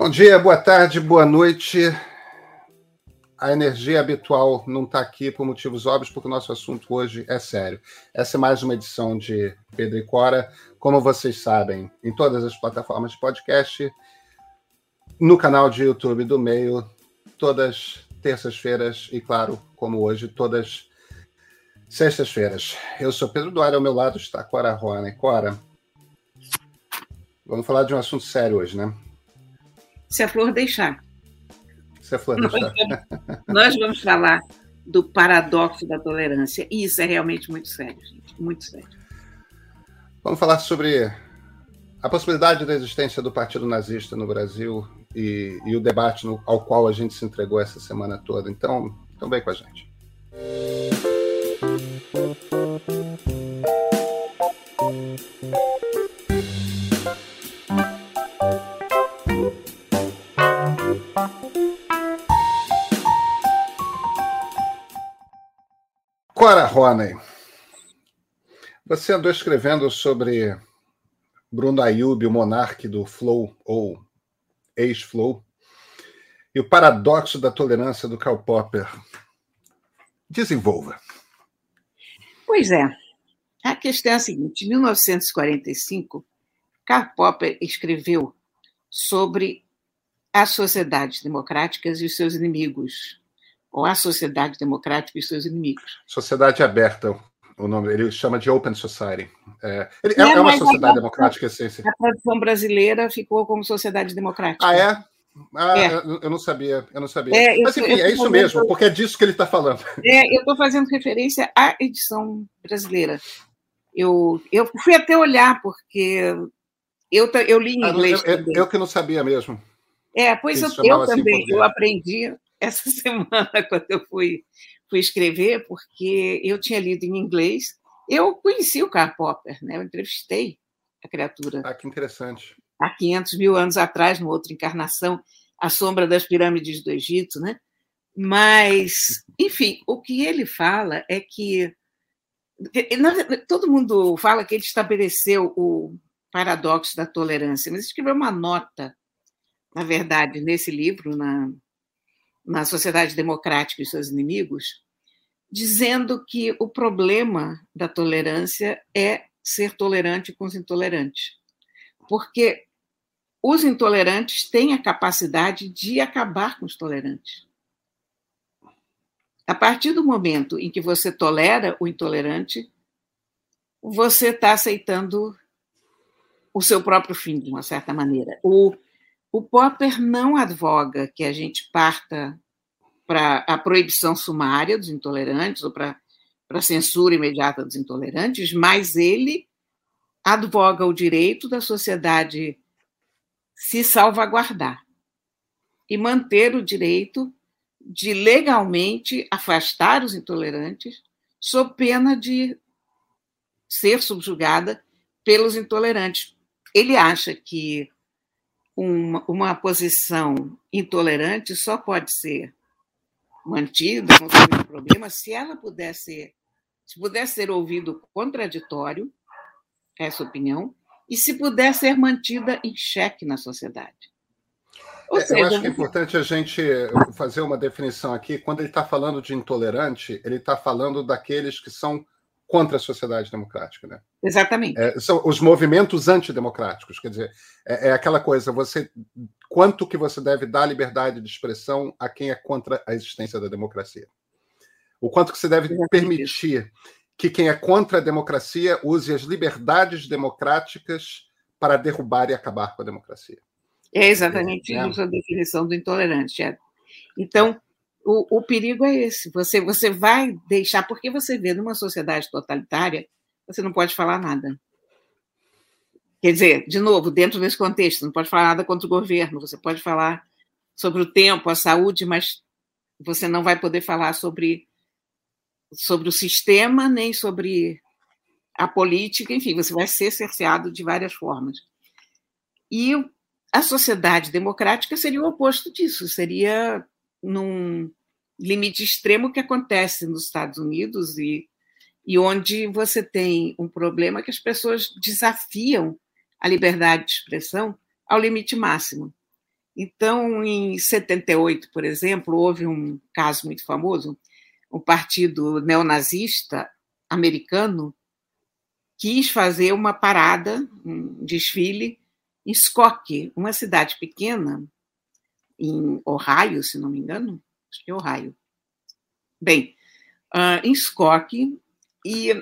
Bom dia, boa tarde, boa noite. A energia habitual não está aqui por motivos óbvios, porque o nosso assunto hoje é sério. Essa é mais uma edição de Pedro e Cora, como vocês sabem, em todas as plataformas de podcast, no canal de YouTube do Meio, todas terças-feiras e, claro, como hoje, todas sextas-feiras. Eu sou Pedro Duarte, ao meu lado está Cora Rona. E Cora, vamos falar de um assunto sério hoje, né? Se a flor deixar. Se a flor deixar. Nós vamos, nós vamos falar do paradoxo da tolerância. E isso é realmente muito sério, gente. Muito sério. Vamos falar sobre a possibilidade da existência do Partido Nazista no Brasil e, e o debate no, ao qual a gente se entregou essa semana toda. Então, então vem com a gente. Cora Roney, você andou escrevendo sobre Bruno Ayub, o monarca do Flow, ou ex-Flow, e o paradoxo da tolerância do Karl Popper. Desenvolva. Pois é. A questão é a seguinte: em 1945, Karl Popper escreveu sobre as sociedades democráticas e os seus inimigos, ou a sociedade democrática e seus inimigos. Sociedade aberta, o nome, ele chama de Open Society. É, ele, é, é uma sociedade democrática, essência. A tradução brasileira ficou como sociedade democrática. Ah, é? Ah, é. eu não sabia, eu não sabia. É, Mas enfim, é isso fazendo... mesmo, porque é disso que ele está falando. É, eu estou fazendo referência à edição brasileira. Eu, eu fui até olhar, porque eu, eu li em inglês. Ah, eu, eu, eu, que não sabia mesmo. É, pois eu, eu assim também, eu aprendi essa semana, quando eu fui, fui escrever, porque eu tinha lido em inglês. Eu conheci o Karl Popper, né? eu entrevistei a criatura. Ah, que interessante. Há 500 mil anos atrás, numa outra encarnação, A Sombra das Pirâmides do Egito, né? Mas, enfim, o que ele fala é que. Todo mundo fala que ele estabeleceu o paradoxo da tolerância, mas escreveu uma nota, na verdade, nesse livro, na, na sociedade democrática e seus inimigos, dizendo que o problema da tolerância é ser tolerante com os intolerantes. Porque os intolerantes têm a capacidade de acabar com os tolerantes. A partir do momento em que você tolera o intolerante, você está aceitando o seu próprio fim, de uma certa maneira. O o Popper não advoga que a gente parta para a proibição sumária dos intolerantes ou para a censura imediata dos intolerantes, mas ele advoga o direito da sociedade se salvaguardar e manter o direito de legalmente afastar os intolerantes, sob pena de ser subjugada pelos intolerantes. Ele acha que uma, uma posição intolerante só pode ser mantida, não tem nenhum problema, se ela puder ser, se puder ser ouvido contraditório, essa opinião, e se puder ser mantida em xeque na sociedade. É, seja, eu acho que é importante a gente fazer uma definição aqui. Quando ele está falando de intolerante, ele está falando daqueles que são contra a sociedade democrática, né? Exatamente. É, são os movimentos antidemocráticos, quer dizer, é, é, aquela coisa, você quanto que você deve dar liberdade de expressão a quem é contra a existência da democracia. O quanto que você deve Exatamente. permitir que quem é contra a democracia use as liberdades democráticas para derrubar e acabar com a democracia. É exatamente é. isso a definição do intolerante. É. Então, o, o perigo é esse. Você, você vai deixar, porque você vê numa sociedade totalitária, você não pode falar nada. Quer dizer, de novo, dentro desse contexto, não pode falar nada contra o governo, você pode falar sobre o tempo, a saúde, mas você não vai poder falar sobre, sobre o sistema, nem sobre a política, enfim, você vai ser cerceado de várias formas. E a sociedade democrática seria o oposto disso, seria num, limite extremo que acontece nos Estados Unidos e, e onde você tem um problema que as pessoas desafiam a liberdade de expressão ao limite máximo. Então, em 78, por exemplo, houve um caso muito famoso, o partido neonazista americano quis fazer uma parada, um desfile em Skokie, uma cidade pequena, em Ohio, se não me engano, é Ohio. Bem, uh, em Skokie, e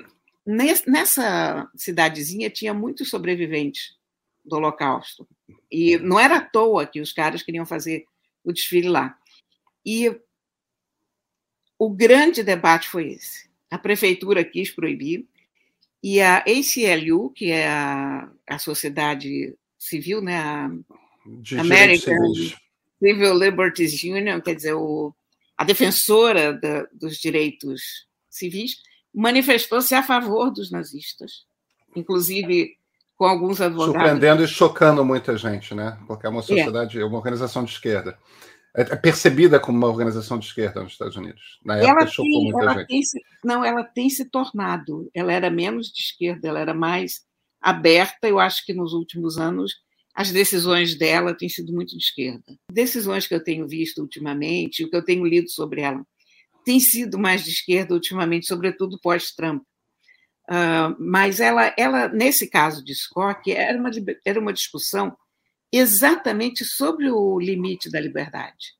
nessa cidadezinha tinha muitos sobreviventes do Holocausto. E não era à toa que os caras queriam fazer o desfile lá. E o grande debate foi esse. A prefeitura quis proibir, e a ACLU, que é a, a sociedade civil, né, a American Civil Liberties Union, quer dizer, o, a defensora da, dos direitos civis, manifestou-se a favor dos nazistas, inclusive com alguns advogados. Surpreendendo e chocando muita gente, né? Porque é uma é. sociedade, é. uma organização de esquerda. É, é percebida como uma organização de esquerda nos Estados Unidos. Na época ela chocou tem, muita gente. Tem se, não, ela tem se tornado. Ela era menos de esquerda, ela era mais aberta. Eu acho que nos últimos anos as decisões dela têm sido muito de esquerda. Decisões que eu tenho visto ultimamente, o que eu tenho lido sobre ela, tem sido mais de esquerda ultimamente, sobretudo pós-Trump. Uh, mas ela, ela, nesse caso de Scott, era uma, era uma discussão exatamente sobre o limite da liberdade.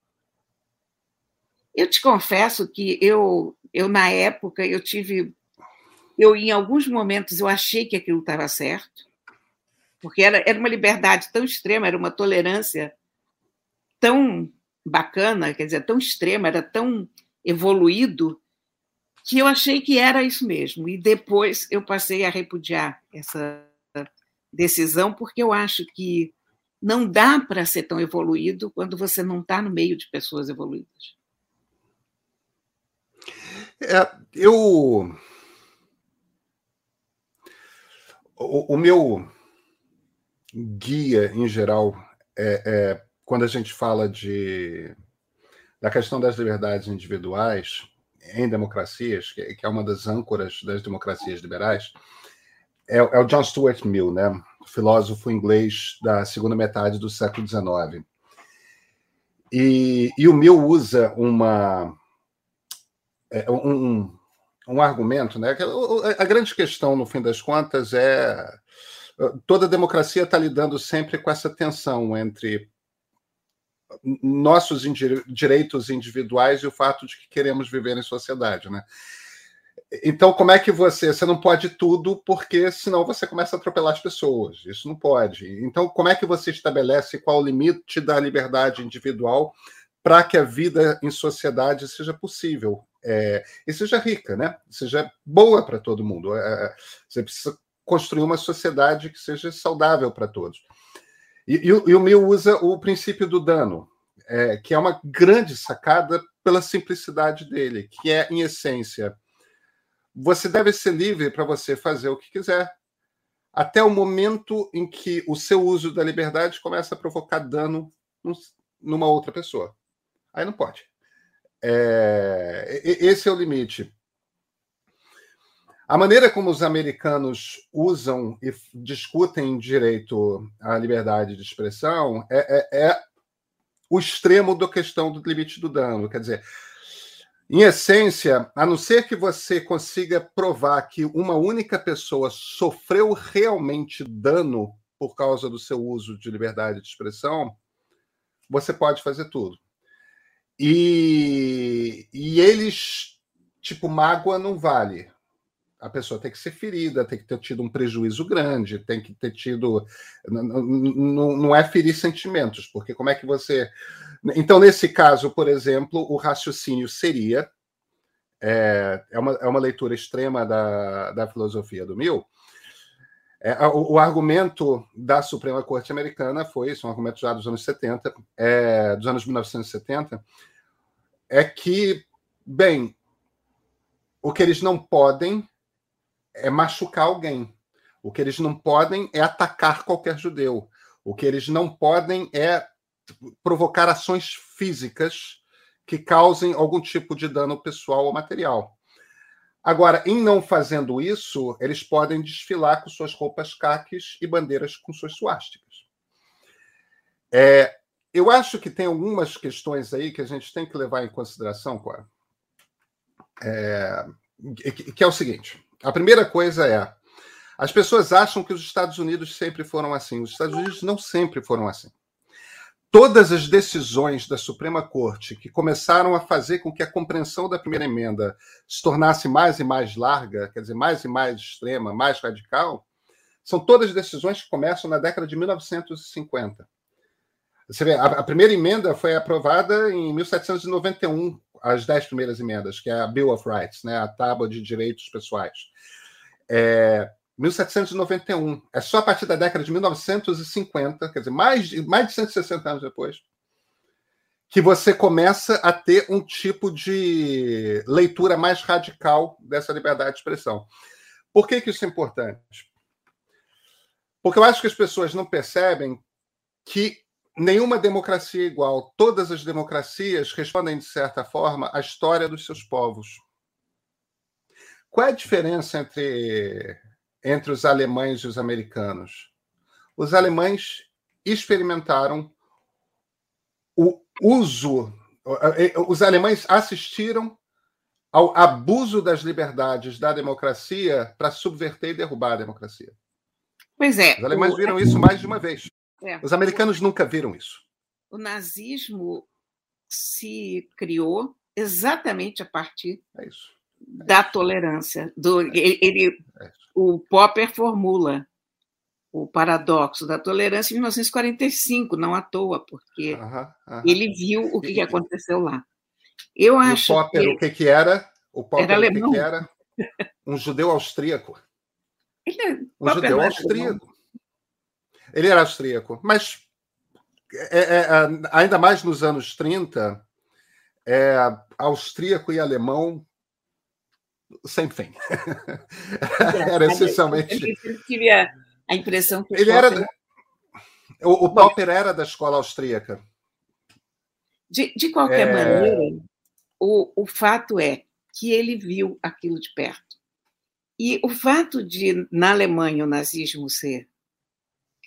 Eu te confesso que eu, eu na época, eu tive, eu em alguns momentos eu achei que aquilo estava certo, porque era, era uma liberdade tão extrema, era uma tolerância tão bacana, quer dizer, tão extrema, era tão evoluído que eu achei que era isso mesmo. E depois eu passei a repudiar essa decisão, porque eu acho que não dá para ser tão evoluído quando você não está no meio de pessoas evoluídas. É, eu. O, o, meu guia, em geral, é, é, quando a gente fala de, da questão das liberdades individuais em democracias, que, que é uma das âncoras das democracias liberais, é, é o John Stuart Mill, né? filósofo inglês da segunda metade do século XIX. E, e o Mill usa uma, é, um, um argumento, né? A grande questão, no fim das contas, é toda democracia está lidando sempre com essa tensão entre nossos direitos individuais e o fato de que queremos viver em sociedade, né? Então, como é que você. Você não pode tudo, porque senão você começa a atropelar as pessoas. Isso não pode. Então, como é que você estabelece qual o limite da liberdade individual para que a vida em sociedade seja possível é, e seja rica, né? Seja boa para todo mundo. É, você precisa construir uma sociedade que seja saudável para todos. E, e, e, o meu usa o princípio do dano, é, que é uma grande sacada pela simplicidade dele, que é, em essência, você deve ser livre para você fazer o que quiser, até o momento em que o seu uso da liberdade começa a provocar dano numa outra pessoa. Aí não pode. É, esse é o limite. A maneira como os americanos usam e discutem direito à liberdade de expressão é, é, é o extremo da questão do limite do dano. Quer dizer, em essência, a não ser que você consiga provar que uma única pessoa sofreu realmente dano por causa do seu uso de liberdade de expressão, você pode fazer tudo. E, e eles, tipo, mágoa não vale. A pessoa tem que ser ferida, tem que ter tido um prejuízo grande, tem que ter tido. Não, é ferir sentimentos, porque como é que você então, nesse caso, por exemplo, o raciocínio seria é, é, uma, é uma leitura extrema da, da filosofia do Mill. É, o, o, argumento da Suprema Corte Americana foi, isso é um argumento já dos anos 70, é, dos anos 1970, é que, bem, o que eles não podem é machucar alguém. O que eles não podem é atacar qualquer judeu. O que eles não podem é provocar ações físicas que causem algum tipo de dano pessoal ou material. Agora, em não fazendo isso, eles podem desfilar com suas roupas caques e bandeiras com suas suásticas. É, eu acho que tem algumas questões aí que a gente tem que levar em consideração, Cora. É, que é o seguinte: a primeira coisa é as pessoas acham que os Estados Unidos sempre foram assim. Os Estados Unidos não sempre foram assim. Todas as decisões da Suprema Corte que começaram a fazer com que a compreensão da primeira emenda se tornasse mais e mais larga, quer dizer, mais e mais extrema, mais radical, são todas decisões que começam na década de 1950. Você vê, a, primeira emenda foi aprovada em 1791, as dez primeiras emendas, que é a Bill of Rights, né, a Tábua de Direitos Pessoais. É, 1791. É só a partir da década de 1950, quer dizer, mais de, mais de 160 anos depois, que você começa a ter um tipo de leitura mais radical dessa liberdade de expressão. Por que, que isso é importante? Porque eu acho que as pessoas não percebem que nenhuma democracia é igual. Todas as democracias respondem, de certa forma, à história dos seus povos. Qual é a diferença entre entre os alemães e os americanos. Os alemães experimentaram o uso, os alemães assistiram ao abuso das liberdades da democracia para subverter e derrubar a democracia. Pois é. Os alemães viram isso mais de uma vez. É. Os americanos nunca viram isso. O nazismo se criou exatamente a partir é. É da tolerância. Do, ele, ele é o Popper formula o paradoxo da tolerância em 1945, não à toa, porque ele viu o que, que, aconteceu lá. Eu acho o Popper, que... o que, que era? O Popper, era alemão. o que, que era? Um judeu austríaco. Ele é... Um Popper judeu austríaco. Ele era austríaco, mas é, é, é, ainda mais nos anos 30, é, austríaco e alemão sem fim. era essencialmente. Eu tive a, a impressão que. Ele era. O, o Popper era da escola austríaca. De, de qualquer é... maneira, o, o fato é que ele viu aquilo de perto. E o fato de, na Alemanha, o nazismo ser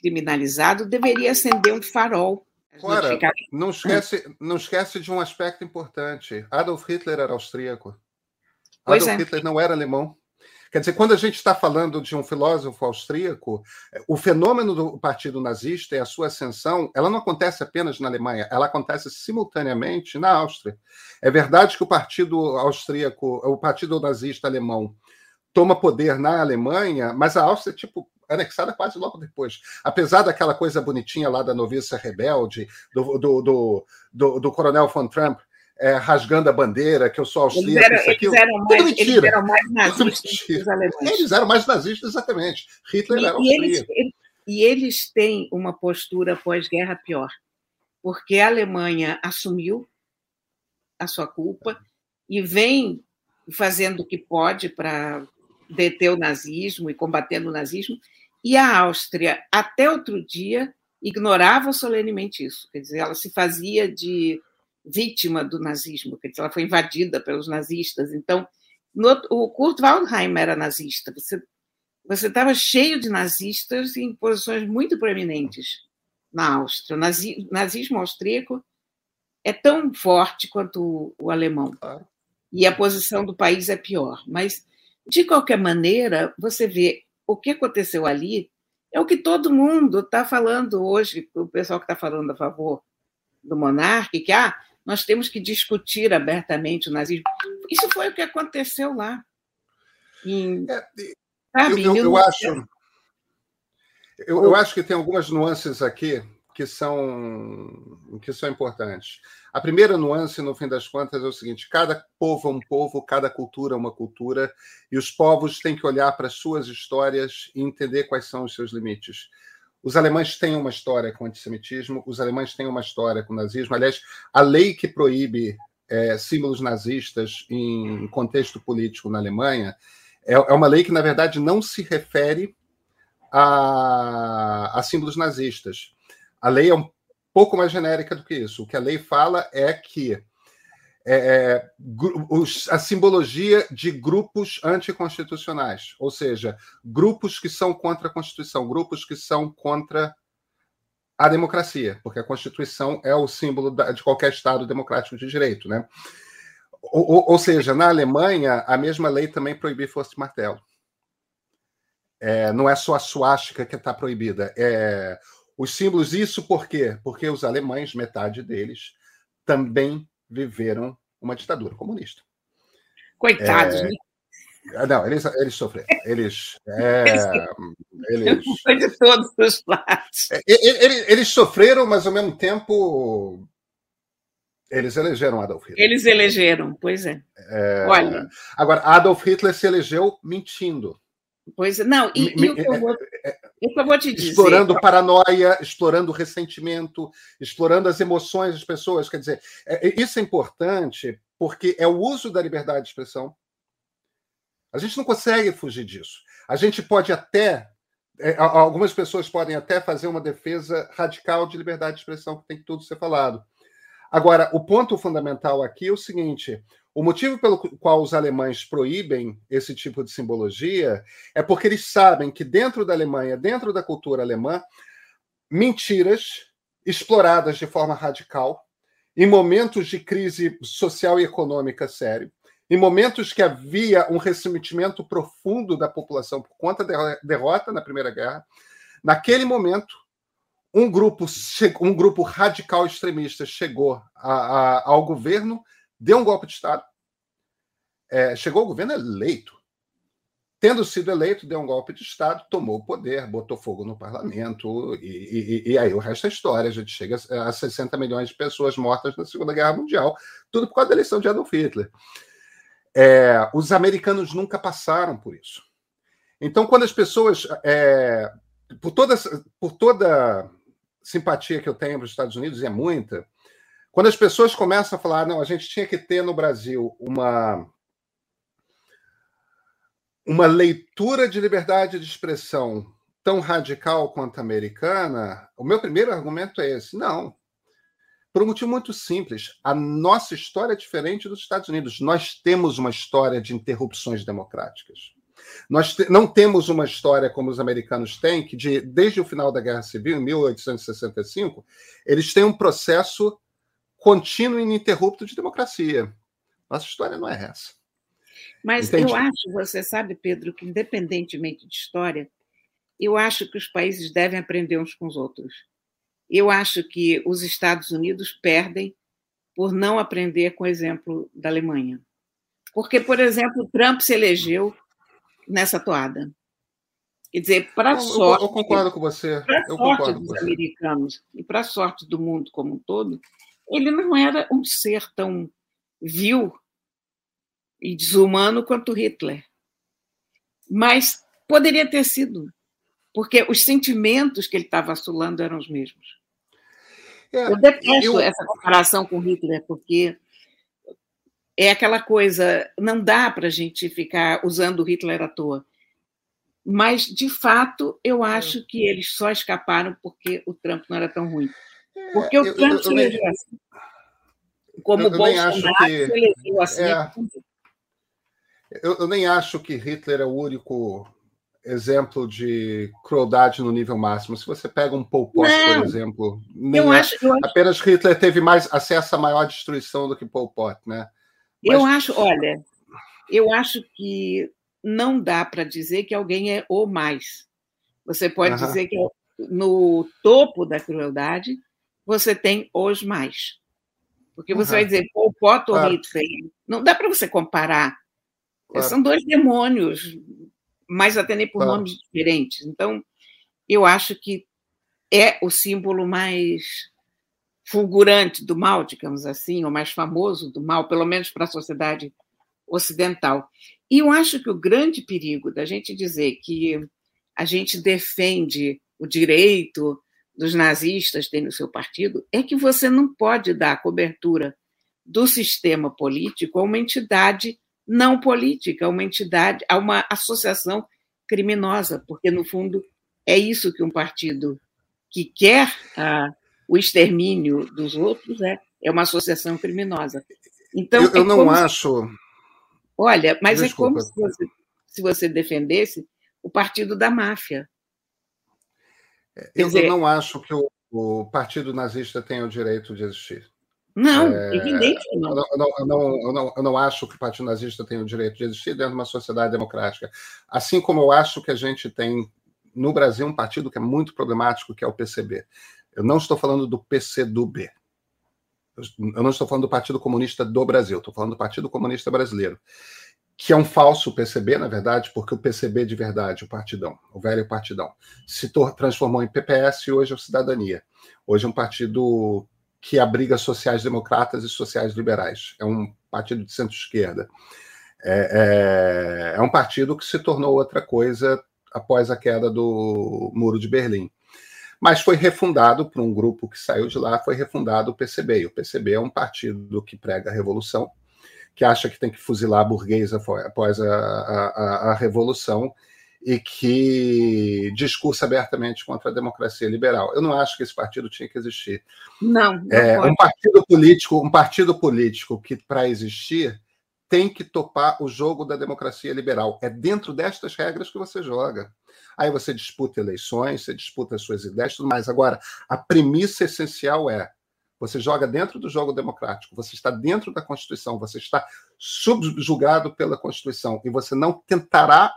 criminalizado deveria acender um farol. Ora, não esquece, não esquece de um aspecto importante. Adolf Hitler era austríaco. Pois Adolf é. Hitler não era alemão. Quer dizer, quando a gente está falando de um filósofo austríaco, o fenômeno do partido nazista e a sua ascensão, ela não acontece apenas na Alemanha, ela acontece simultaneamente na Áustria. É verdade que o partido austríaco, o partido nazista alemão, toma poder na Alemanha, mas a Áustria, tipo, anexada quase logo depois. Apesar daquela coisa bonitinha lá da noviça rebelde, do, do, do, do, coronel von Trump, é, rasgando a bandeira, que eu sou austríaco. Eles eram, eles eram mais, mentira. Eles eram mais nazistas que os alemães. Eles eram mais nazistas, exatamente. Hitler e, era austríaco. E e eles têm uma postura pós-guerra pior, porque a Alemanha assumiu a sua culpa e vem fazendo o que pode para deter o nazismo e combatendo o nazismo, e a Áustria, até outro dia, ignorava solenemente isso. Quer dizer, ela se fazia de vítima do nazismo, quer dizer, ela foi invadida pelos nazistas. Então, no, o Kurt Waldheim era nazista. Você você estava cheio de nazistas em posições muito proeminentes na Áustria. O nazi, nazismo austríaco é tão forte quanto o, o alemão. E a posição do país é pior. Mas, de qualquer maneira, você vê o que aconteceu ali é o que todo mundo está falando hoje, o pessoal que está falando a favor do monarca, que ah, nós temos que discutir abertamente o nazismo. Isso foi o que aconteceu lá. Em, é, sabe, eu, eu, eu acho, eu, eu acho que tem algumas nuances aqui que são que são importantes. A primeira nuance, no fim das contas, é o seguinte: cada povo é um povo, cada cultura é uma cultura, e os povos têm que olhar para as suas histórias e entender quais são os seus limites. Os alemães têm uma história com antissemitismo, os alemães têm uma história com nazismo. Aliás, a lei que proíbe é, símbolos nazistas em contexto político na Alemanha é, é, uma lei que, na verdade, não se refere a, a símbolos nazistas. A lei é um pouco mais genérica do que isso. O que a lei fala é que é, é a simbologia de grupos anticonstitucionais, ou seja, grupos que são contra a Constituição, grupos que são contra a democracia, porque a Constituição é o símbolo de qualquer Estado democrático de direito, né? Ou, ou, seja, na Alemanha, a mesma lei também proibia força de martelo. É, não é só a suástica que está proibida. É, os símbolos, isso por quê? Porque os alemães, metade deles, também viveram uma ditadura comunista. Coitados, é, né? Ah, não, eles, eles sofreram. Eles. É, eles Foi de todos os lados. É, eles, eles, sofreram, mas ao mesmo tempo. Eles elegeram Adolf Hitler. Eles elegeram, pois é. é Olha. Agora, Adolf Hitler se elegeu mentindo. Pois é, não, e, e o, que eu vou, é, eu vou te dizer. Explorando paranoia, explorando ressentimento, explorando as emoções das pessoas. Quer dizer, isso é importante porque é o uso da liberdade de expressão a gente não consegue fugir disso. A gente pode até. É, algumas pessoas podem até fazer uma defesa radical de liberdade de expressão, que tem que tudo ser falado. Agora, o ponto fundamental aqui é o seguinte: o motivo pelo qual os alemães proíbem esse tipo de simbologia é porque eles sabem que dentro da Alemanha, dentro da cultura alemã, mentiras exploradas de forma radical, em momentos de crise social e econômica sério, em momentos que havia um ressentimento profundo da população por conta da derrota na Primeira Guerra, naquele momento, um grupo, um grupo radical extremista chegou a, a, ao governo, deu um golpe de Estado, é, chegou ao governo eleito. Tendo sido eleito, deu um golpe de Estado, tomou o poder, botou fogo no parlamento, e, e, e aí o resto é história. A gente chega a 60 milhões de pessoas mortas na Segunda Guerra Mundial, tudo por causa da eleição de Adolf Hitler. É, os americanos nunca passaram por isso. Então, quando as pessoas, é, por, toda, por toda simpatia que eu tenho para os Estados Unidos, e é muita, quando as pessoas começam a falar, não, a gente tinha que ter no Brasil uma, uma leitura de liberdade de expressão tão radical quanto a americana, o meu primeiro argumento é esse: não, por um motivo muito simples. A nossa história é diferente dos Estados Unidos. Nós temos uma história de interrupções democráticas. Nós te não temos uma história como os americanos têm, que de, desde o final da Guerra Civil, em 1865, eles têm um processo contínuo e ininterrupto de democracia. Nossa história não é essa. Mas Entende? eu acho, você sabe, Pedro, que independentemente de história, eu acho que os países devem aprender uns com os outros. Eu acho que os Estados Unidos perdem por não aprender com o exemplo da Alemanha. Porque, por exemplo, Trump se elegeu nessa toada. Quer dizer, para sorte. Eu, eu, concordo com você. Para sorte dos americanos e para sorte do mundo como um todo, ele não era um ser tão vil e desumano quanto Hitler. Mas poderia ter sido, porque os sentimentos que ele estava assolando eram os mesmos. É, eu detesto eu... essa comparação com Hitler, porque é aquela coisa, não dá para a gente ficar usando Hitler à toa. Mas, de fato, eu é. acho que eles só escaparam porque o Trump não era tão ruim. É, porque o Trump eu, se elegeu assim. Como o Bolsonaro que, se elegeu assim. É, eu, eu nem acho que Hitler é o único exemplo de crueldade no nível máximo. Se você pega um Pol Pot, Não, por exemplo, eu é, acho, eu apenas acho... Hitler teve mais acesso a maior destruição do que Pol Pot, né? Mas... Eu acho, olha, eu acho que não dá para dizer que alguém é o mais. Você pode dizer que no topo da crueldade você tem os mais. Porque você vai dizer Pol Pot ou claro. Hitler. Não dá para você comparar. Claro. São dois demônios mas até nem por nomes diferentes. Então, eu acho que é o símbolo mais fulgurante do mal, digamos assim, ou mais famoso do mal, pelo menos para a sociedade ocidental. E eu acho que o grande perigo da gente dizer que a gente defende o direito dos nazistas terem o seu partido é que você não pode dar cobertura do sistema político a uma entidade não política, uma entidade, a uma associação criminosa, porque, no fundo, é isso que um partido que quer ah, o extermínio dos outros é, é uma associação criminosa. Então, eu, eu é não acho. Se... Olha, mas Desculpa. é como se você, se você defendesse o partido da máfia. É, eu, dizer... não acho que o, o partido nazista tem o direito de existir. Não, é, evidente que não. Eu não, eu, não, eu, não, eu não acho que o Partido Nazista tem o direito de existir dentro de uma sociedade democrática. Assim como eu acho que a gente tem no Brasil um partido que é muito problemático, que é o PCB. Eu não estou falando do PCdoB. Eu não estou falando do Partido Comunista do Brasil, estou falando do Partido Comunista Brasileiro, que é um falso PCB, na verdade, porque o PCB de verdade, o partidão, o velho partidão, se transformou em PPS e hoje é o Cidadania. Hoje é um partido que abriga sociais-democratas e sociais-liberais. É um partido de centro-esquerda. É, é, é, um partido que se tornou outra coisa após a queda do Muro de Berlim. Mas foi refundado por um grupo que saiu de lá, foi refundado o PCB. E o PCB é um partido que prega a revolução, que acha que tem que fuzilar a burguesa após a, a, a revolução e que discursa abertamente contra a democracia liberal. Eu não acho que esse partido tinha que existir. Não. não é, um partido político, um partido político que para existir tem que topar o jogo da democracia liberal. É dentro destas regras que você joga. Aí você disputa eleições, você disputa as suas ideias, tudo mais. Agora, a premissa essencial é você joga dentro do jogo democrático, você está dentro da Constituição, você está subjugado pela Constituição e você não tentará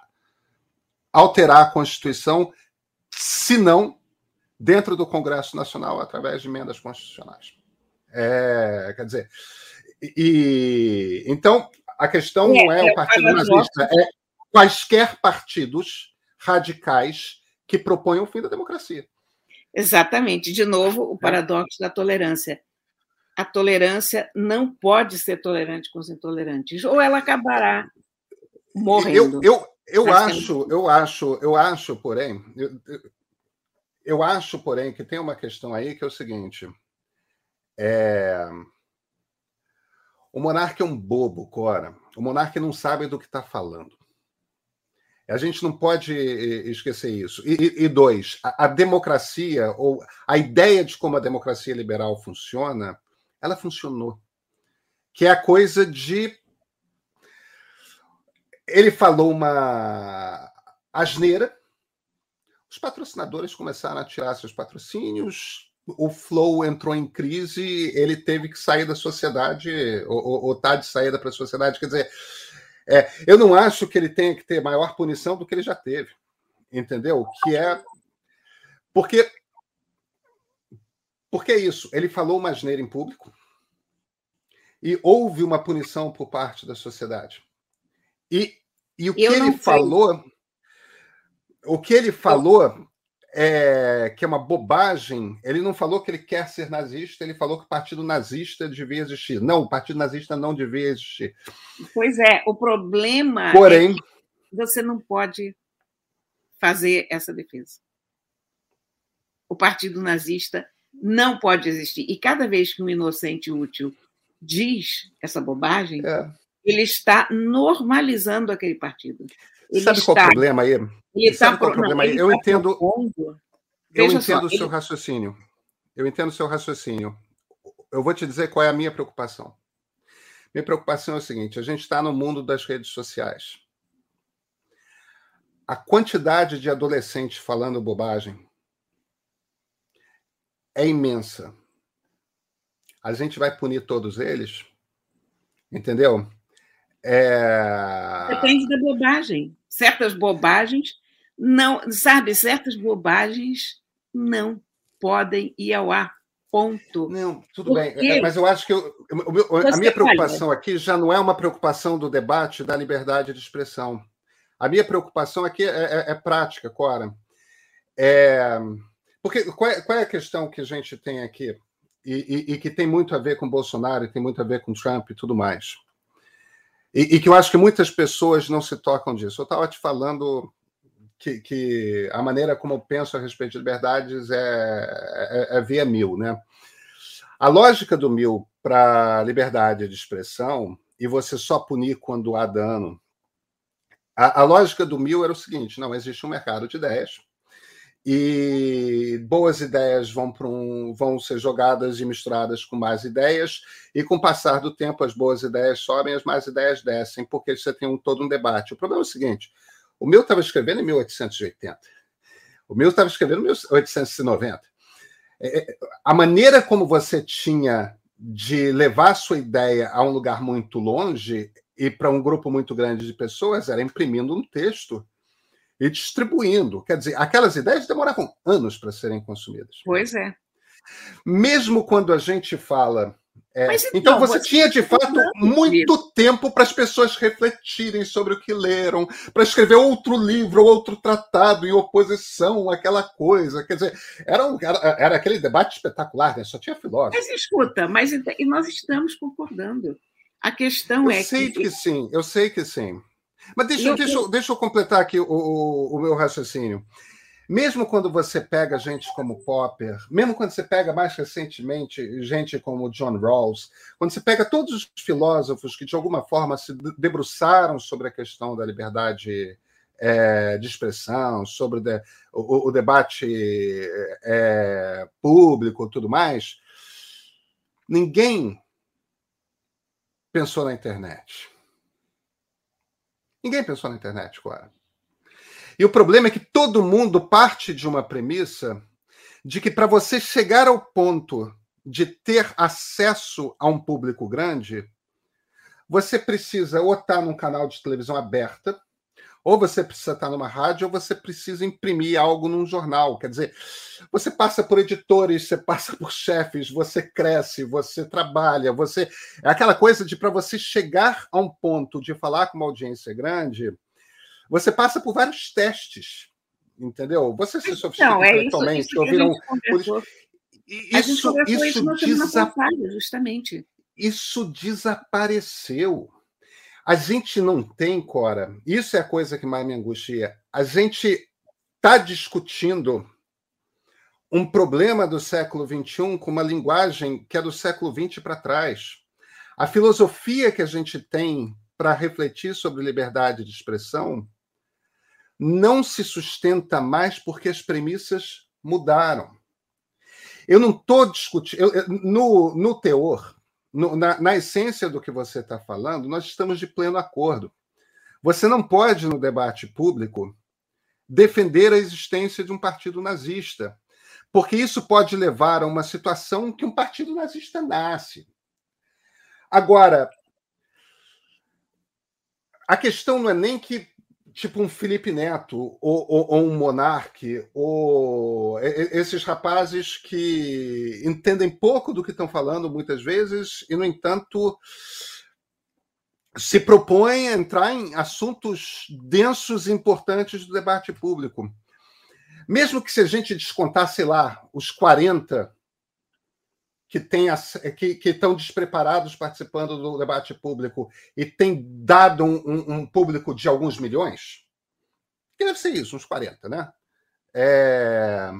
alterar a Constituição, se não dentro do Congresso Nacional, através de emendas constitucionais. É, quer dizer, e, então a questão é, não é, é o Partido Nazista, é quaisquer partidos radicais que propõem o fim da democracia. Exatamente. De novo, o é. paradoxo da tolerância. A tolerância não pode ser tolerante com os intolerantes, ou ela acabará morrendo. Eu, eu, eu acho, eu acho, eu acho, porém, eu, eu, acho, porém, que tem uma questão aí que é o seguinte: é... o monarca é um bobo, Cora. O monarca não sabe do que está falando. A gente não pode esquecer isso. E, e dois, a, a, democracia, ou a ideia de como a democracia liberal funciona, ela funcionou. Que é a coisa de ele falou uma asneira, os patrocinadores começaram a tirar seus patrocínios, o Flow entrou em crise, ele teve que sair da sociedade, ou está de saída para a sociedade. Quer dizer, é, eu não acho que ele tenha que ter maior punição do que ele já teve, entendeu? Que é. Porque. Porque é isso, ele falou uma asneira em público e houve uma punição por parte da sociedade. E, e o que ele sei. falou, o que ele falou é que é uma bobagem. Ele não falou que ele quer ser nazista, ele falou que o partido nazista devia existir. Não, o partido nazista não devia existir. Pois é, o problema Porém, é que você não pode fazer essa defesa. O partido nazista não pode existir. E cada vez que um inocente útil diz essa bobagem, é ele está normalizando aquele partido. Ele Sabe qual o problema aí? Ele Sabe qual o problema aí? Eu entendo, eu entendo o seu raciocínio. Eu entendo o seu raciocínio. Eu vou te dizer qual é a minha preocupação. Minha preocupação é o seguinte: a gente está no mundo das redes sociais. A quantidade de adolescentes falando bobagem é imensa. A gente vai punir todos eles? Entendeu? É... Depende da bobagem. Certas bobagens não, sabe, certas bobagens não podem ir ao ar. Ponto. Não, tudo Porque... bem. É, mas eu acho que eu, a minha preocupação aqui já não é uma preocupação do debate da liberdade de expressão. A minha preocupação aqui é, é, é prática, Cora. É, porque qual é, qual é, a questão que a gente tem aqui e, e, e que tem muito a ver com Bolsonaro e tem muito a ver com Trump e tudo mais? E, e, que eu acho que muitas pessoas não se tocam disso. Eu estava te falando que, que, a maneira como eu penso a respeito de liberdades é, é, é via mil, né? A lógica do mil para liberdade de expressão e você só punir quando há dano. A, a lógica do mil era o seguinte: não existe um mercado de ideias e boas ideias vão, um, vão ser jogadas e misturadas com más ideias, e com o passar do tempo as boas ideias sobem, as más ideias descem, porque você tem um, todo um debate. O problema é o seguinte: o meu estava escrevendo em 1880, o meu estava escrevendo em 1890. é, é, a maneira como você tinha de levar sua ideia a um lugar muito longe e para um grupo muito grande de pessoas era imprimindo um texto e distribuindo. Quer dizer, aquelas ideias demoravam anos para serem consumidas. Pois é. Mesmo quando a gente fala é, então, então, você, você tinha de fato muito isso. tempo para as pessoas refletirem sobre o que leram, para escrever outro livro, outro tratado em oposição àquela coisa. Quer dizer, era, um, era, era aquele debate espetacular, né? só tinha filósofo. Mas escuta, mas e nós estamos concordando. A questão eu é que. Eu sei que sim, eu sei que sim. Mas deixa, eu, deixa, deixa eu completar aqui o, o, o meu raciocínio. Mesmo quando você pega gente como Popper, mesmo quando você pega mais recentemente gente como John Rawls, quando você pega todos os filósofos que de alguma forma se debruçaram sobre a questão da liberdade é, de expressão, sobre de, o, o, debate é, público, tudo mais, ninguém pensou na internet. Ninguém pensou na internet, claro. E o problema é que todo mundo parte de uma premissa de que para você chegar ao ponto de ter acesso a um público grande, você precisa ou estar tá num canal de televisão aberta, ou você precisa estar numa rádio, ou você precisa imprimir algo num jornal. Quer dizer, você passa por editores, você passa por chefes, você cresce, você trabalha, você. É aquela coisa de para você chegar a um ponto de falar com uma audiência grande, você passa por vários testes, entendeu? Você se sofistica então, é intelectualmente, isso, ouviram. Isso, isso, isso, desa... justamente. Isso desapareceu. A gente não tem, Cora, isso é a coisa que mais me angustia. A gente está discutindo um problema do século XXI com uma linguagem que é do século XX para trás. A filosofia que a gente tem para refletir sobre liberdade de expressão não se sustenta mais porque as premissas mudaram. Eu não estou discutindo. no, no teor, no, na, na essência do que você está falando, nós estamos de pleno acordo. Você não pode, no debate público, defender a existência de um partido nazista, porque isso pode levar a uma situação que um partido nazista nasce. Agora, a questão não é nem que tipo um Felipe Neto ou, ou, ou, um Monarque, ou esses rapazes que entendem pouco do que estão falando muitas vezes e, no entanto, se propõem a entrar em assuntos densos e importantes do debate público. Mesmo que se a gente descontar, sei lá, os 40 que, tem, que, que estão despreparados participando do debate público e tem dado um, um, um, público de alguns milhões? Que deve ser isso, uns 40, né? É...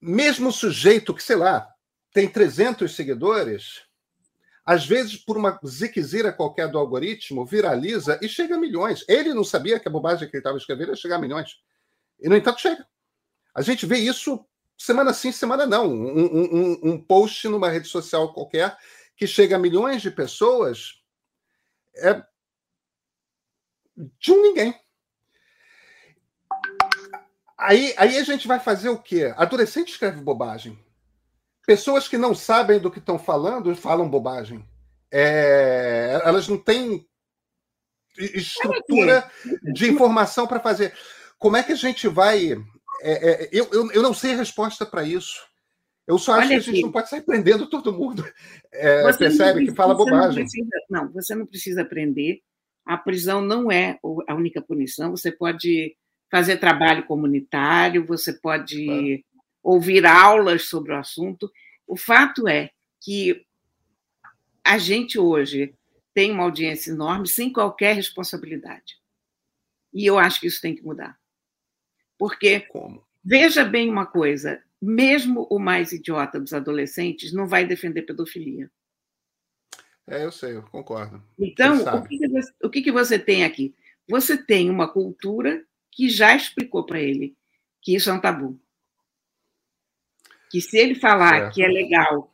Mesmo sujeito que, sei lá, tem 300 seguidores, às vezes, por uma ziquezira qualquer do algoritmo, viraliza e chega a milhões. Ele não sabia que a bobagem que ele estava escrevendo ia chegar a milhões. E, no entanto, chega. A gente vê isso semana sim, semana não. Um, um, um post numa rede social qualquer que chega a milhões de pessoas é de um ninguém. Aí, aí a gente vai fazer o quê? Adolescente escreve bobagem. Pessoas que não sabem do que estão falando falam bobagem. É, elas não têm estrutura de informação para fazer. Como é que a gente vai é, é, eu, eu, eu, não sei a resposta para isso. Eu só acho Olha que a gente aqui. não pode sair prendendo todo mundo. É, percebe precisa, que fala bobagem. Não, precisa, não, você não precisa aprender. A prisão não é a única punição. Você pode fazer trabalho comunitário, você pode ouvir aulas sobre o assunto. O fato é que a gente hoje tem uma audiência enorme sem qualquer responsabilidade. E eu acho que isso tem que mudar. Porque, Como? veja bem uma coisa, mesmo o mais idiota dos adolescentes não vai defender pedofilia. É, eu sei, eu concordo. Então, o que, que, você, o que, que você tem aqui? Você tem uma cultura que já explicou para ele que isso é um tabu. Que se ele falar certo. que é legal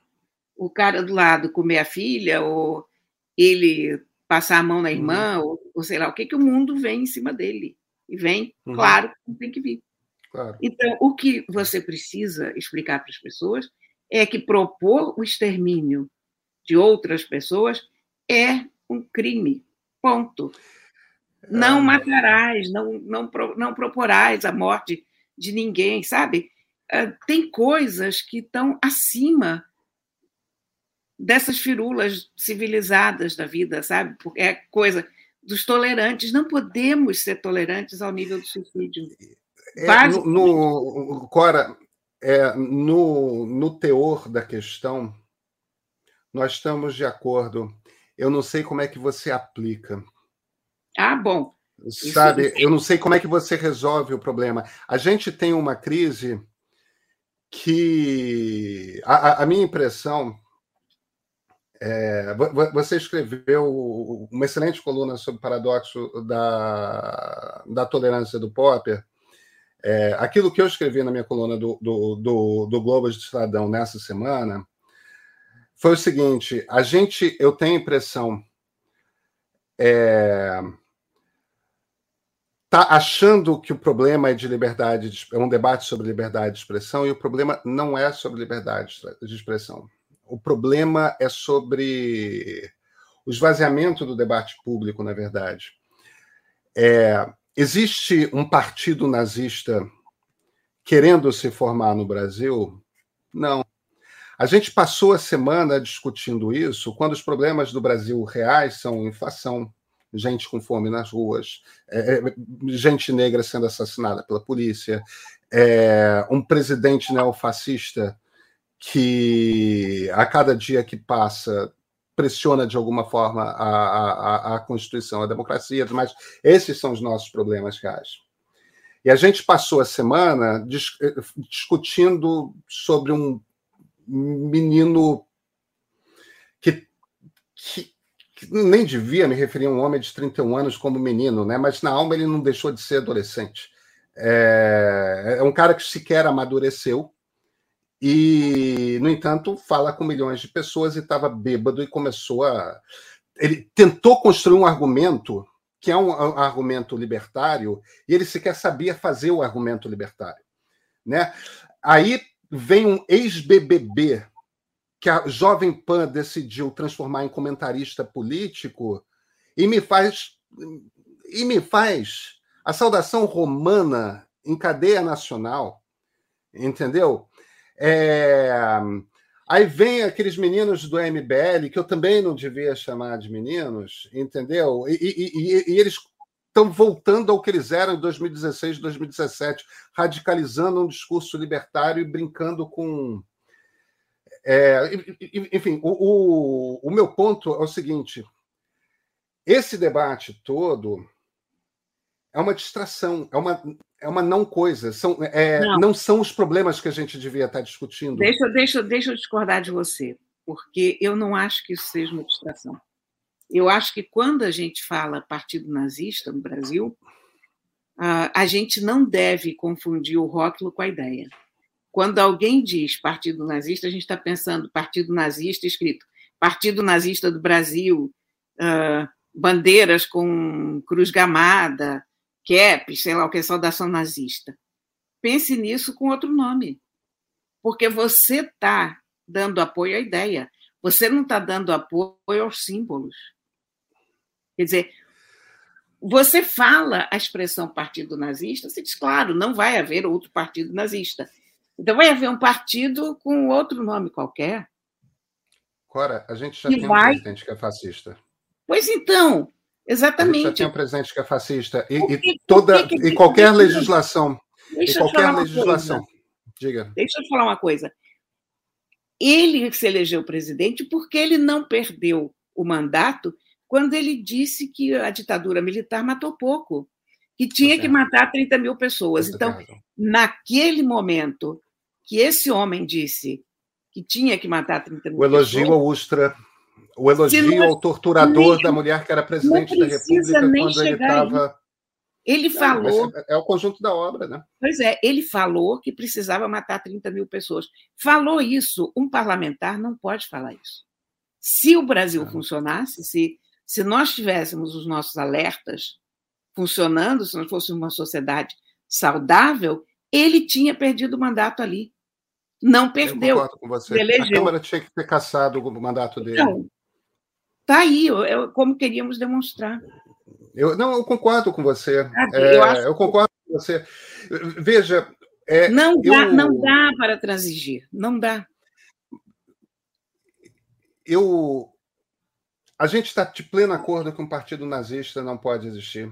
o cara do lado comer a filha, ou ele passar a mão na irmã, uhum. ou, ou, sei lá o que, que o mundo vem em cima dele. E vem, uhum. claro, tem que vir. Claro. Então, o que você precisa explicar para as pessoas é que propor o extermínio de outras pessoas é um crime. Ponto. Não ah. matarás, não, não, não proporás a morte de ninguém, sabe? Ah, tem coisas que estão acima dessas firulas civilizadas da vida, sabe? Porque é coisa dos tolerantes. Não podemos ser tolerantes ao nível do suicídio. É, no, no, Cora, é, no, no teor da questão, nós estamos de acordo. Eu não sei como é que você aplica. Ah, bom. Sabe, Isso... eu não sei como é que você resolve o problema. A gente tem uma crise que. A, a minha impressão. É, você escreveu uma excelente coluna sobre o paradoxo da, da tolerância do Popper. É, aquilo que eu escrevi na minha coluna do, do, do, do Globo de Cidadão nessa semana foi o seguinte: a gente, eu tenho a impressão, é, tá achando que o problema é de liberdade, de, é um debate sobre liberdade de expressão, e o problema não é sobre liberdade de expressão. O problema é sobre o esvaziamento do debate público, na verdade. É, existe um partido nazista querendo se formar no Brasil? Não. A gente passou a semana discutindo isso quando os problemas do Brasil reais são inflação, gente com fome nas ruas, é, é, gente negra sendo assassinada pela polícia, é, um presidente neofascista que a cada dia que passa pressiona de alguma forma a, a, a Constituição, a democracia, mas esses são os nossos problemas reais. E a gente passou a semana dis, eh, discutindo sobre um menino que, que, nem devia me referir a um homem de 31 anos como menino, né? mas na alma ele não deixou de ser adolescente. É, é um cara que sequer amadureceu e, no entanto, fala com milhões de pessoas e estava bêbado e começou a. Ele tentou construir um argumento que é um argumento libertário e ele sequer sabia fazer o argumento libertário. Né? Aí vem um ex-BBB que a Jovem Pan decidiu transformar em comentarista político e me faz e me faz a saudação romana em cadeia nacional, entendeu? É... Aí vem aqueles meninos do MBL, que eu também não devia chamar de meninos, entendeu? E, e, e, e eles estão voltando ao que eles eram em 2016, 2017, radicalizando um discurso libertário e brincando com é, enfim, o, o, o meu ponto é o seguinte: esse debate todo é uma distração, é uma, é uma não coisa. São, é, não. não. são os problemas que a gente devia estar discutindo. Deixa, deixa, deixa eu discordar de você, porque eu não acho que isso seja uma distração. Eu acho que quando a gente fala partido nazista no Brasil, a gente não deve confundir o rótulo com a ideia. Quando alguém diz partido nazista, a gente está pensando partido nazista escrito Partido Nazista do Brasil, bandeiras com cruz gamada, cap, sei lá o que, saudação nazista. Pense nisso com outro nome, porque você está dando apoio à ideia, você não está dando apoio aos símbolos. Quer dizer, você fala a expressão partido nazista, você diz, claro, não vai haver outro partido nazista. Então vai haver um partido com outro nome qualquer. Cora, a gente já tem vai... um presidente que é fascista. Pois então, exatamente. Já tem um presidente que é fascista. E, que, e toda, que que, e qualquer legislação. Deixa e qualquer legislação. Coisa. Diga. Deixa eu falar uma coisa. Ele se elegeu presidente porque ele não perdeu o mandato quando ele disse que a ditadura militar matou pouco, que tinha que matar 30 mil pessoas. Então, naquele momento, que esse homem disse que tinha que matar 30 mil O elogio pessoas, ao Ustra, o elogio ao torturador nem, da mulher que era presidente da República quando ele estava. Ele falou. É, é, o conjunto da obra, né? Pois é, ele falou que precisava matar 30 mil pessoas. Falou isso, um parlamentar não pode falar isso. Se o Brasil é. funcionasse, se, se nós tivéssemos os nossos alertas funcionando, se nós fôssemos uma sociedade saudável, ele tinha perdido o mandato ali. Não perdeu. Eu com você. A Câmara tinha que ter caçado o mandato dele. Então, tá aí, eu, como queríamos demonstrar. Eu, não, eu concordo com você. Ah, é, eu, acho... eu, concordo com você. Veja. É, não, dá, eu... não dá para transigir. Não dá. Eu. A gente está de pleno acordo que um partido nazista não pode existir.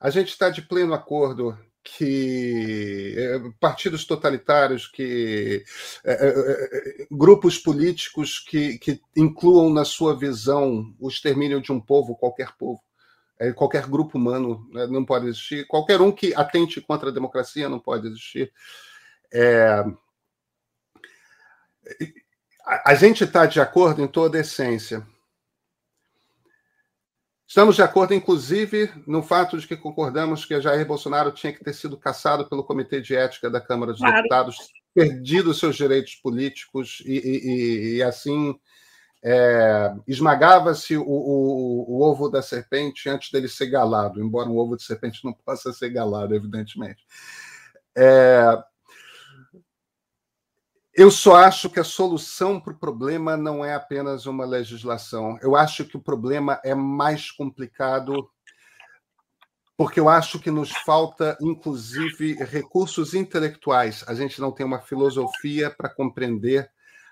A gente está de pleno acordo que é, partidos totalitários, que é, é, grupos políticos que, que incluam na sua visão o extermínio de um povo, qualquer povo, qualquer grupo humano né, não pode existir, qualquer um que atente contra a democracia não pode existir. É... A gente está de acordo em toda a essência. Estamos de acordo, inclusive, no fato de que concordamos que Jair Bolsonaro tinha que ter sido caçado pelo Comitê de Ética da Câmara dos claro. Deputados, perdido seus direitos políticos e, e, e assim é, esmagava-se o, o, o, ovo da serpente antes dele ser galado, embora um ovo de serpente não possa ser galado, evidentemente. É, eu só acho que a solução para o problema não é apenas uma legislação. Eu acho que o problema é mais complicado, porque eu acho que nos falta, inclusive, recursos intelectuais. A gente não tem uma filosofia para compreender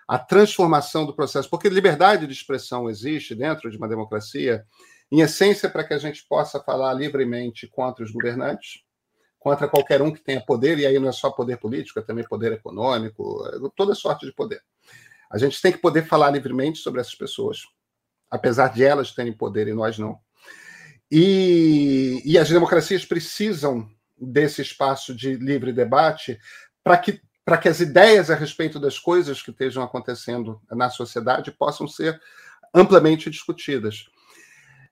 a transformação do processo, porque liberdade de expressão existe dentro de uma democracia, em essência, para que a gente possa falar livremente contra os governantes contra qualquer um que tenha poder, e aí não é só poder político, é também poder econômico, é toda sorte de poder. A gente tem que poder falar livremente sobre essas pessoas, apesar de elas terem poder e nós não. E, e as democracias precisam desse espaço de livre debate para que, para que as ideias a respeito das coisas que estejam acontecendo na sociedade possam ser amplamente discutidas.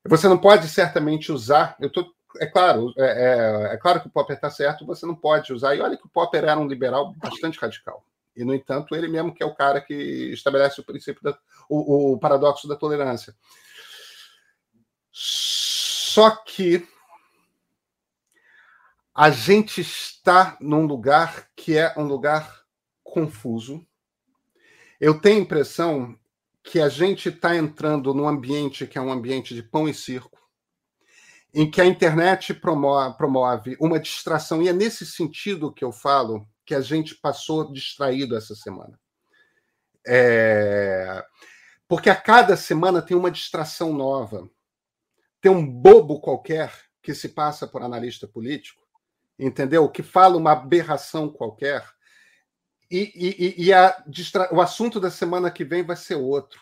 Você não pode certamente usar. Eu estou é claro, é, é, é, claro que o Popper está certo, você não pode usar. E olha que o Popper era um liberal bastante radical. E, no entanto, ele mesmo que é o cara que estabelece o princípio, da, o, o paradoxo da tolerância. Só que a gente está num lugar que é um lugar confuso. Eu tenho a impressão que a gente está entrando num ambiente que é um ambiente de pão e circo em que a internet promove, uma distração, e é nesse sentido que eu falo que a gente passou distraído essa semana. É... Porque a cada semana tem uma distração nova. Tem um bobo qualquer que se passa por analista político, entendeu? Que fala uma aberração qualquer. E, e, e a, o assunto da semana que vem vai ser outro.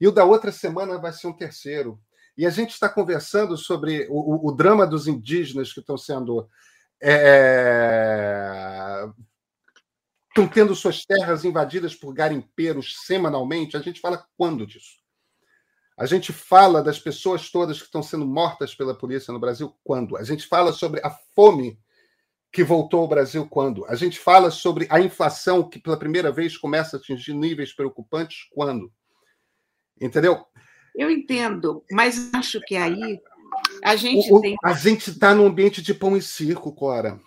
E o da outra semana vai ser um terceiro. E a gente está conversando sobre o, o, drama dos indígenas que estão sendo. É, estão tendo suas terras invadidas por garimpeiros semanalmente. A gente fala quando disso? A gente fala das pessoas todas que estão sendo mortas pela polícia no Brasil quando? A gente fala sobre a fome que voltou ao Brasil quando? A gente fala sobre a inflação que pela primeira vez começa a atingir níveis preocupantes quando? Entendeu? Eu entendo, mas acho que aí a gente o, tem. A gente está num ambiente de pão e circo, Cora.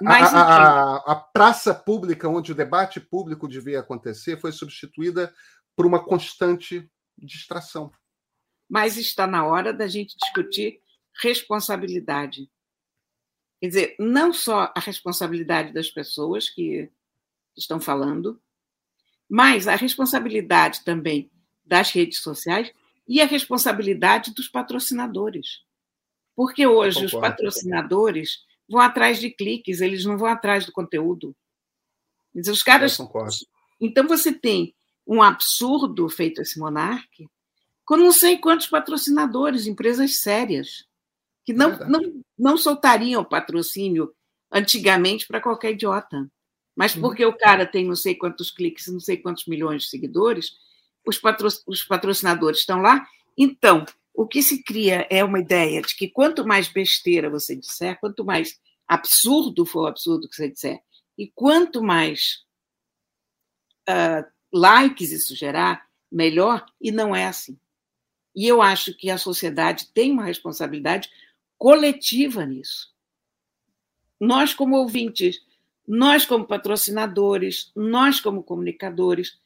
Mas, a, a, a, praça pública onde o debate público devia acontecer foi substituída por uma constante distração. Mas está na hora da gente discutir responsabilidade. Quer dizer, não só a responsabilidade das pessoas que estão falando, mas a responsabilidade também das redes sociais e a responsabilidade dos patrocinadores. Porque hoje os patrocinadores vão atrás de cliques, eles não vão atrás do conteúdo. Os caras. Então você tem um absurdo feito esse monarque com não sei quantos patrocinadores, empresas sérias, que não, é não, não soltariam patrocínio antigamente para qualquer idiota. Mas uhum. porque o cara tem não sei quantos cliques, não sei quantos milhões de seguidores, os, patro, os patrocinadores estão lá. Então, o que se cria é uma ideia de que quanto mais besteira você disser, quanto mais absurdo for o absurdo que você disser, e quanto mais uh, likes isso gerar, melhor, e não é assim. E eu acho que a sociedade tem uma responsabilidade coletiva nisso. Nós, como ouvintes, nós como patrocinadores, nós como comunicadores,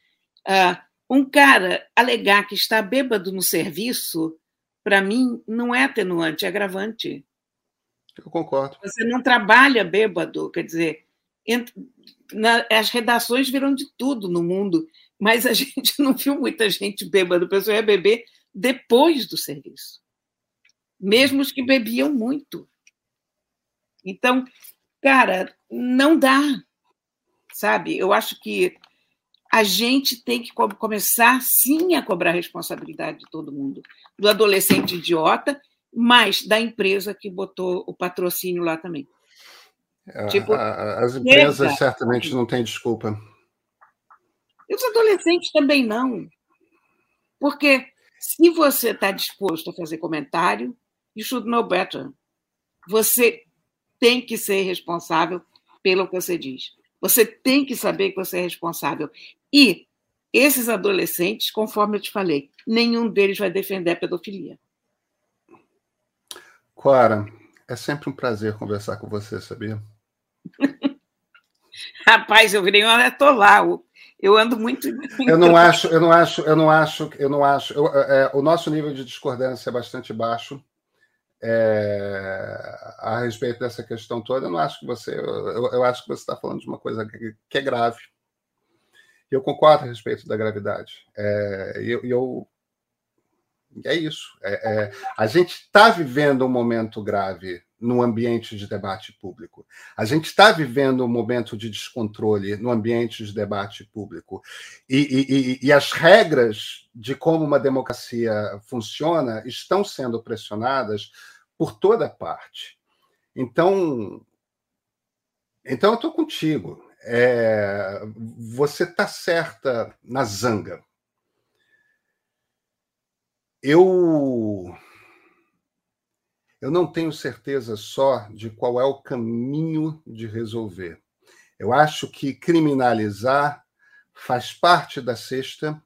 uh, um cara alegar que está bêbado no serviço, para mim, não é atenuante, é agravante. Eu concordo. Você não trabalha bêbado, quer dizer, na, as redações viram de tudo no mundo, mas a gente não viu muita gente bêbada. O pessoal ia beber depois do serviço, mesmo os que bebiam muito. Então, cara, não dá, sabe? Eu acho que a gente tem que começar sim a cobrar a responsabilidade de todo mundo, do adolescente idiota, mas da empresa que botou o patrocínio lá também. Tipo, As empresas certamente não têm desculpa. E os adolescentes também não. Porque se você está disposto a fazer comentário, you should know better. Você tem que ser responsável pelo que você diz. Você tem que saber que você é responsável. E esses adolescentes, conforme eu te falei, nenhum deles vai defender a pedofilia. Clara, é sempre um prazer conversar com você, sabia? Rapaz, eu virei um atolar. Eu ando muito. Eu não acho, eu não acho, eu não acho, eu não acho. Eu, é, o nosso nível de discordância é bastante baixo é, a respeito dessa questão toda. Eu não acho que você, eu, eu acho que você está falando de uma coisa que, que é grave. Eu concordo a respeito da gravidade. É, eu, eu é isso. É, é, a gente está vivendo um momento grave no ambiente de debate público. A gente está vivendo um momento de descontrole no ambiente de debate público. E, e, e, as regras de como uma democracia funciona estão sendo pressionadas por toda parte. Então, então eu estou contigo. É, você está certa na zanga. Eu eu não tenho certeza só de qual é o caminho de resolver. Eu acho que criminalizar faz parte da cesta,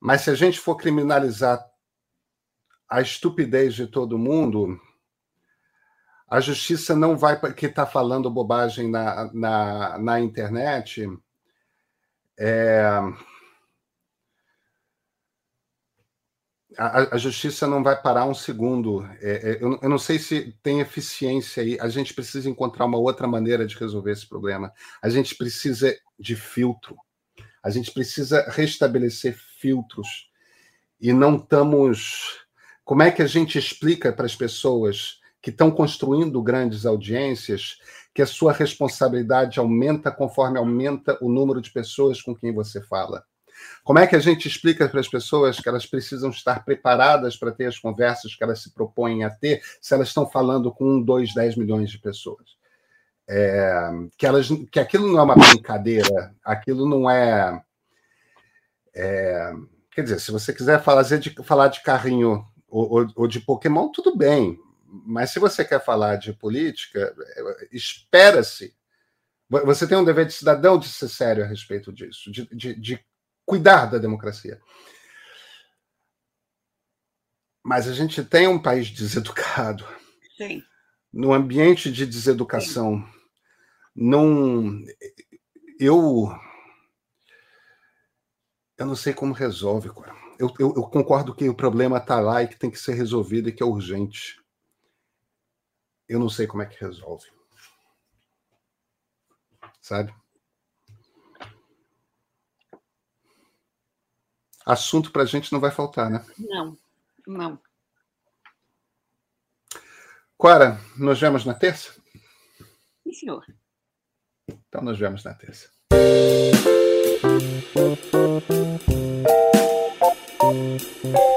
mas se a gente for criminalizar a estupidez de todo mundo, a justiça não vai, que está falando bobagem na, na, na internet, é, a, a, justiça não vai parar um segundo. É, é, eu, eu, não sei se tem eficiência aí. A gente precisa encontrar uma outra maneira de resolver esse problema. A gente precisa de filtro. A gente precisa restabelecer filtros. E não estamos. Como é que a gente explica para as pessoas que estão construindo grandes audiências que a sua responsabilidade aumenta conforme aumenta o número de pessoas com quem você fala? Como é que a gente explica para as pessoas que elas precisam estar preparadas para ter as conversas que elas se propõem a ter, se elas estão falando com um, dois, dez milhões de pessoas? É, que, elas, que aquilo não é uma brincadeira, aquilo não é, é Quer dizer, se você quiser falar de, falar de carrinho ou, ou, ou de Pokémon, tudo bem. Mas se você quer falar de política, espera-se. Você tem um dever de cidadão de ser sério a respeito disso, de, de, de cuidar da democracia. Mas a gente tem um país deseducado. Sim. No ambiente de deseducação, Sim. não. Eu. Eu não sei como resolve. Eu, eu, eu concordo que o problema está lá e que tem que ser resolvido e que é urgente eu não sei como é que resolve. Sabe? Assunto para a gente não vai faltar, né? Não, não. Quara, nos vemos na terça? Sim, senhor. Então, nos vemos na terça. Música